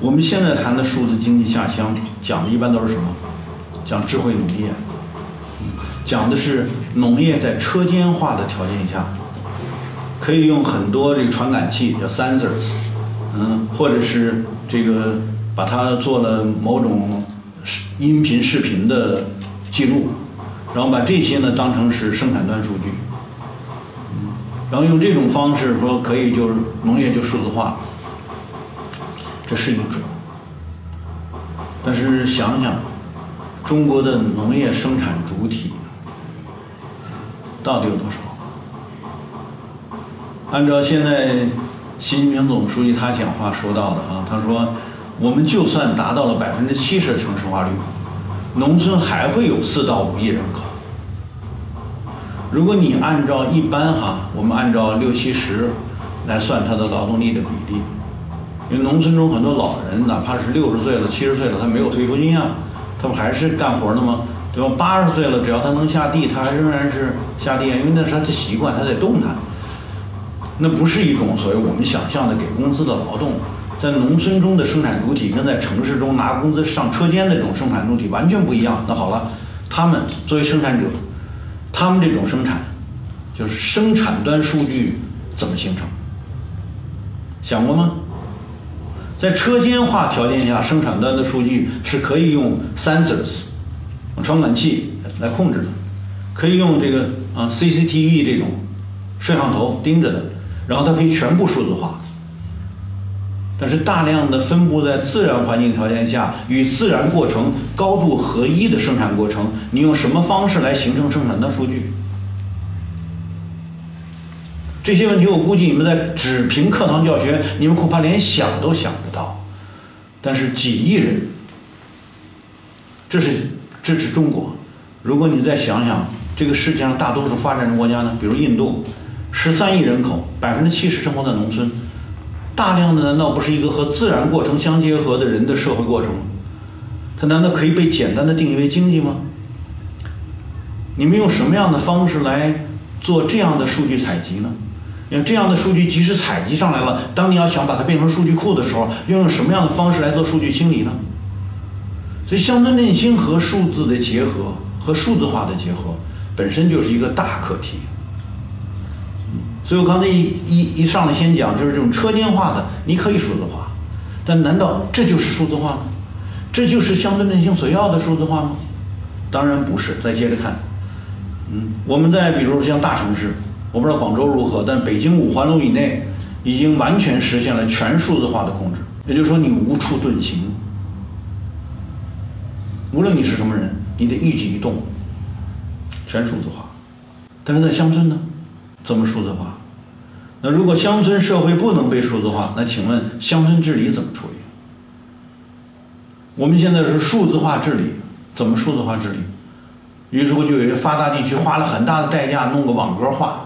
我们现在谈的数字经济下乡，讲的一般都是什么？讲智慧农业，讲的是农业在车间化的条件下，可以用很多这个传感器叫 sensors，嗯，或者是这个把它做了某种音频、视频的记录，然后把这些呢当成是生产端数据，然后用这种方式说可以就是农业就数字化，这是一种，但是想想。中国的农业生产主体到底有多少？按照现在习近平总书记他讲话说到的啊，他说，我们就算达到了百分之七十的城市化率，农村还会有四到五亿人口。如果你按照一般哈，我们按照六七十来算它的劳动力的比例，因为农村中很多老人，哪怕是六十岁了、七十岁了，他没有退休金啊。他不还是干活的吗？对吧？八十岁了，只要他能下地，他还仍然是下地啊，因为那是他的习惯，他在动弹。那不是一种所谓我们想象的给工资的劳动，在农村中的生产主体跟在城市中拿工资上车间的这种生产主体完全不一样。那好了，他们作为生产者，他们这种生产，就是生产端数据怎么形成？想过吗？在车间化条件下，生产端的数据是可以用 sensors 传感器来控制的，可以用这个啊 CCTV 这种摄像头盯着的，然后它可以全部数字化。但是大量的分布在自然环境条件下，与自然过程高度合一的生产过程，你用什么方式来形成生产端数据？这些问题，我估计你们在只凭课堂教学，你们恐怕连想都想不到。但是几亿人，这是这是中国。如果你再想想，这个世界上大多数发展中国家呢，比如印度，十三亿人口，百分之七十生活在农村，大量的难道不是一个和自然过程相结合的人的社会过程吗？它难道可以被简单的定义为经济吗？你们用什么样的方式来做这样的数据采集呢？因为这样的数据即使采集上来了，当你要想把它变成数据库的时候，要用什么样的方式来做数据清理呢？所以乡村振兴和数字的结合和数字化的结合本身就是一个大课题。所以我刚才一一一上来先讲，就是这种车间化的，你可以数字化，但难道这就是数字化吗？这就是乡村振兴所要的数字化吗？当然不是。再接着看，嗯，我们在比如像大城市。我不知道广州如何，但北京五环路以内已经完全实现了全数字化的控制。也就是说，你无处遁形，无论你是什么人，你的一举一动全数字化。但是在乡村呢，怎么数字化？那如果乡村社会不能被数字化，那请问乡村治理怎么处理？我们现在是数字化治理，怎么数字化治理？于是乎，就有些发达地区花了很大的代价弄个网格化。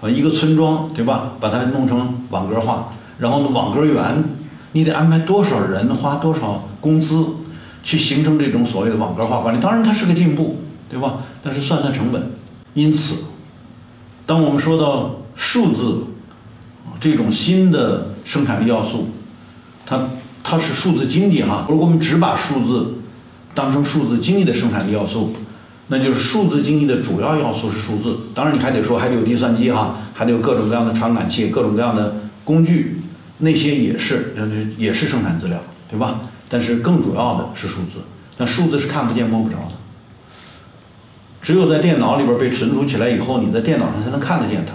啊，一个村庄，对吧？把它弄成网格化，然后呢，网格员，你得安排多少人，花多少工资，去形成这种所谓的网格化管理。当然，它是个进步，对吧？但是算算成本。因此，当我们说到数字这种新的生产力要素，它它是数字经济哈。如果我们只把数字当成数字经济的生产力要素。那就是数字经济的主要要素是数字，当然你还得说还得有计算机哈，还得有各种各样的传感器、各种各样的工具，那些也是，也是生产资料，对吧？但是更主要的是数字，那数字是看不见摸不着的，只有在电脑里边被存储起来以后，你在电脑上才能看得见它。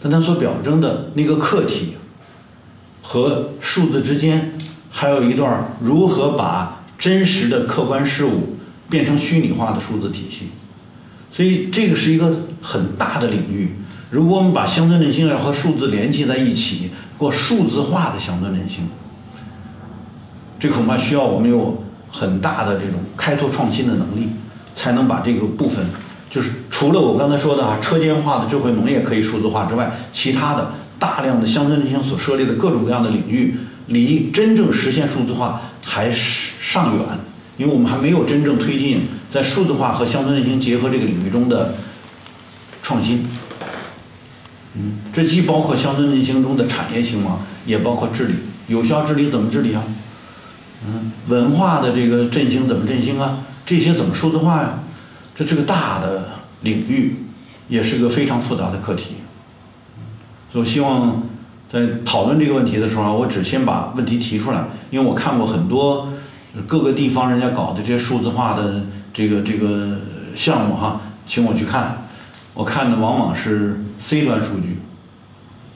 但它所表征的那个客体和数字之间，还有一段如何把真实的客观事物。变成虚拟化的数字体系，所以这个是一个很大的领域。如果我们把乡村振兴要和数字联系在一起，过数字化的乡村振兴，这恐怕需要我们有很大的这种开拓创新的能力，才能把这个部分，就是除了我刚才说的啊车间化的智慧农业可以数字化之外，其他的大量的乡村振兴所涉猎的各种各样的领域，离真正实现数字化还是尚远。因为我们还没有真正推进在数字化和乡村振兴结合这个领域中的创新，嗯，这既包括乡村振兴中的产业兴亡，也包括治理有效治理怎么治理啊？嗯，文化的这个振兴怎么振兴啊？这些怎么数字化呀？这是个大的领域，也是个非常复杂的课题。所以我希望在讨论这个问题的时候，我只先把问题提出来，因为我看过很多各个地方人家搞的这些数字化的这个这个项目哈，请我去看，我看的往往是 C 端数据，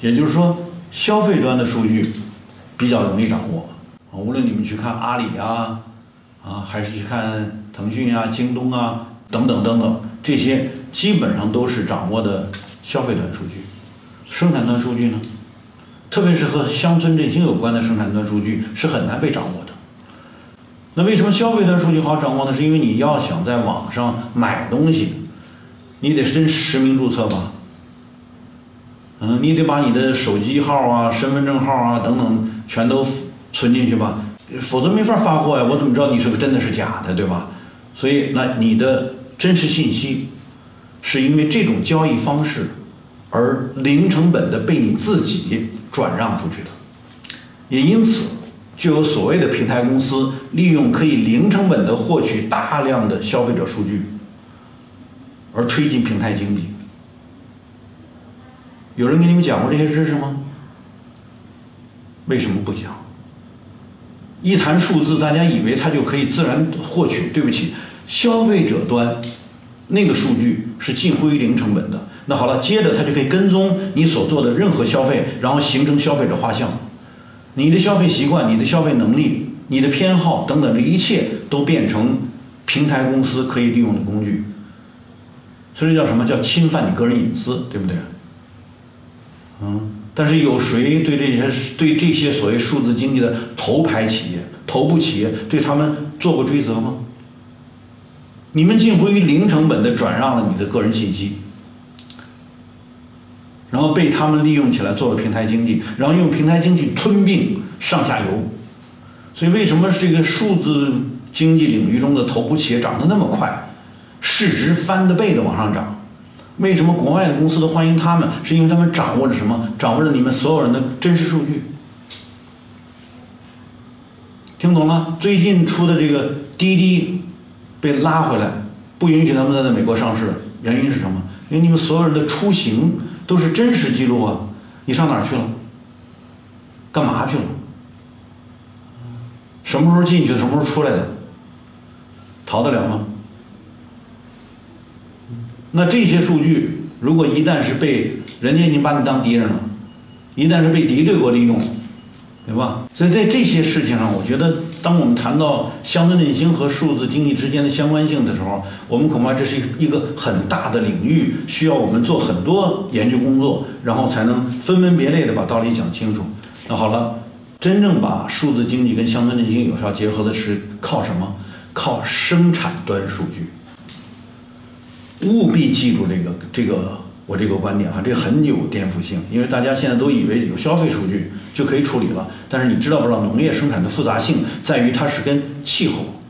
也就是说消费端的数据比较容易掌握，无论你们去看阿里啊啊，还是去看腾讯啊、京东啊等等等等，这些基本上都是掌握的消费端数据。生产端数据呢，特别是和乡村振兴有关的生产端数据是很难被掌握。那为什么消费端数据好掌握呢？是因为你要想在网上买东西，你得真实名注册吧？嗯，你得把你的手机号啊、身份证号啊等等全都存进去吧，否则没法发货呀。我怎么知道你是个真的是假的，对吧？所以，那你的真实信息，是因为这种交易方式。而零成本的被你自己转让出去的，也因此就有所谓的平台公司利用可以零成本的获取大量的消费者数据，而推进平台经济。有人给你们讲过这些知识吗？为什么不讲？一谈数字，大家以为它就可以自然获取。对不起，消费者端那个数据是近乎于零成本的。那好了，接着他就可以跟踪你所做的任何消费，然后形成消费者画像。你的消费习惯、你的消费能力、你的偏好等等，这一切都变成平台公司可以利用的工具。所以叫什么叫侵犯你个人隐私，对不对？嗯，但是有谁对这些对这些所谓数字经济的头牌企业、头部企业对他们做过追责吗？你们近乎于零成本的转让了你的个人信息。然后被他们利用起来做了平台经济，然后用平台经济吞并上下游，所以为什么这个数字经济领域中的头部企业涨得那么快，市值翻的倍的往上涨？为什么国外的公司都欢迎他们？是因为他们掌握着什么？掌握着你们所有人的真实数据。听懂了？最近出的这个滴滴被拉回来，不允许他们再在美国上市，原因是什么？因为你们所有人的出行。都是真实记录啊！你上哪儿去了？干嘛去了？什么时候进去？什么时候出来的？逃得了吗？那这些数据，如果一旦是被人家已经把你当敌人了，一旦是被敌对国利用。对吧？所以在这些事情上，我觉得，当我们谈到乡村振兴和数字经济之间的相关性的时候，我们恐怕这是一个很大的领域，需要我们做很多研究工作，然后才能分门别类的把道理讲清楚。那好了，真正把数字经济跟乡村振兴有效结合的是靠什么？靠生产端数据。务必记住这个这个。我这个观点啊，这很有颠覆性，因为大家现在都以为有消费数据就可以处理了。但是你知道不知道，农业生产的复杂性在于它是跟气候、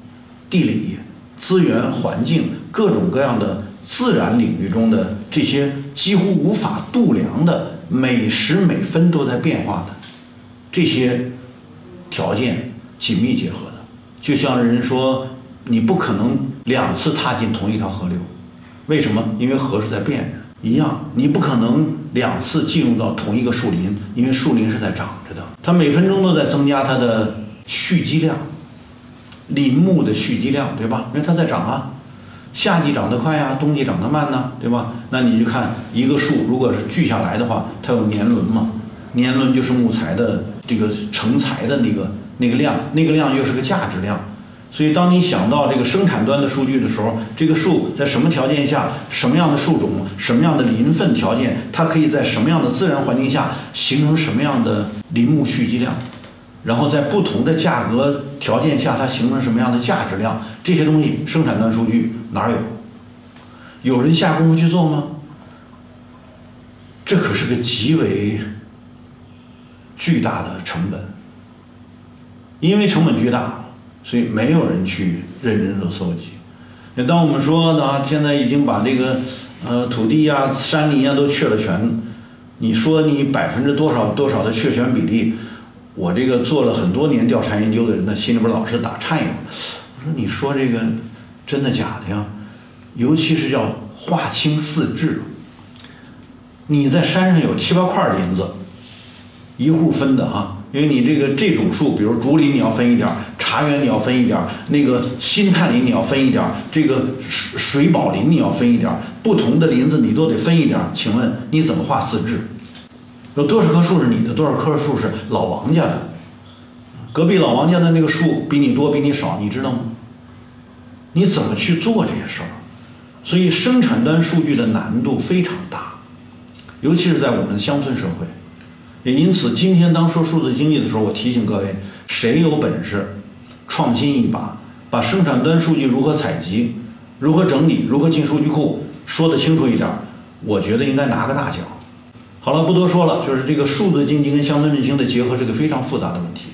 地理、资源、环境各种各样的自然领域中的这些几乎无法度量的每时每分都在变化的这些条件紧密结合的。就像人说，你不可能两次踏进同一条河流，为什么？因为河是在变着。一样，你不可能两次进入到同一个树林，因为树林是在长着的，它每分钟都在增加它的蓄积量，林木的蓄积量，对吧？因为它在长啊，夏季长得快呀，冬季长得慢呢，对吧？那你就看一个树，如果是锯下来的话，它有年轮嘛，年轮就是木材的这个成材的那个那个量，那个量又是个价值量。所以，当你想到这个生产端的数据的时候，这个树在什么条件下、什么样的树种、什么样的林分条件，它可以在什么样的自然环境下形成什么样的林木蓄积量，然后在不同的价格条件下，它形成什么样的价值量，这些东西生产端数据哪有？有人下功夫去做吗？这可是个极为巨大的成本，因为成本巨大。所以没有人去认真的搜集。那当我们说呢，现在已经把这个呃土地呀、山林呀都确了权，你说你百分之多少多少的确权比例，我这个做了很多年调查研究的人呢，心里边老是打颤悠。我说你说这个真的假的呀？尤其是要划清四治。你在山上有七八块林子，一户分的哈，因为你这个这种树，比如竹林你要分一点，茶园你要分一点儿，那个新探林你要分一点儿，这个水水宝林你要分一点儿，不同的林子你都得分一点儿。请问你怎么画四治？有多少棵树是你的，多少棵树是老王家的？隔壁老王家的那个树比你多比你少，你知道吗？你怎么去做这些事儿？所以生产端数据的难度非常大，尤其是在我们乡村社会。也因此，今天当说数字经济的时候，我提醒各位：谁有本事创新一把，把生产端数据如何采集、如何整理、如何进数据库说得清楚一点，我觉得应该拿个大奖。好了，不多说了，就是这个数字经济跟乡村振兴的结合是个非常复杂的问题。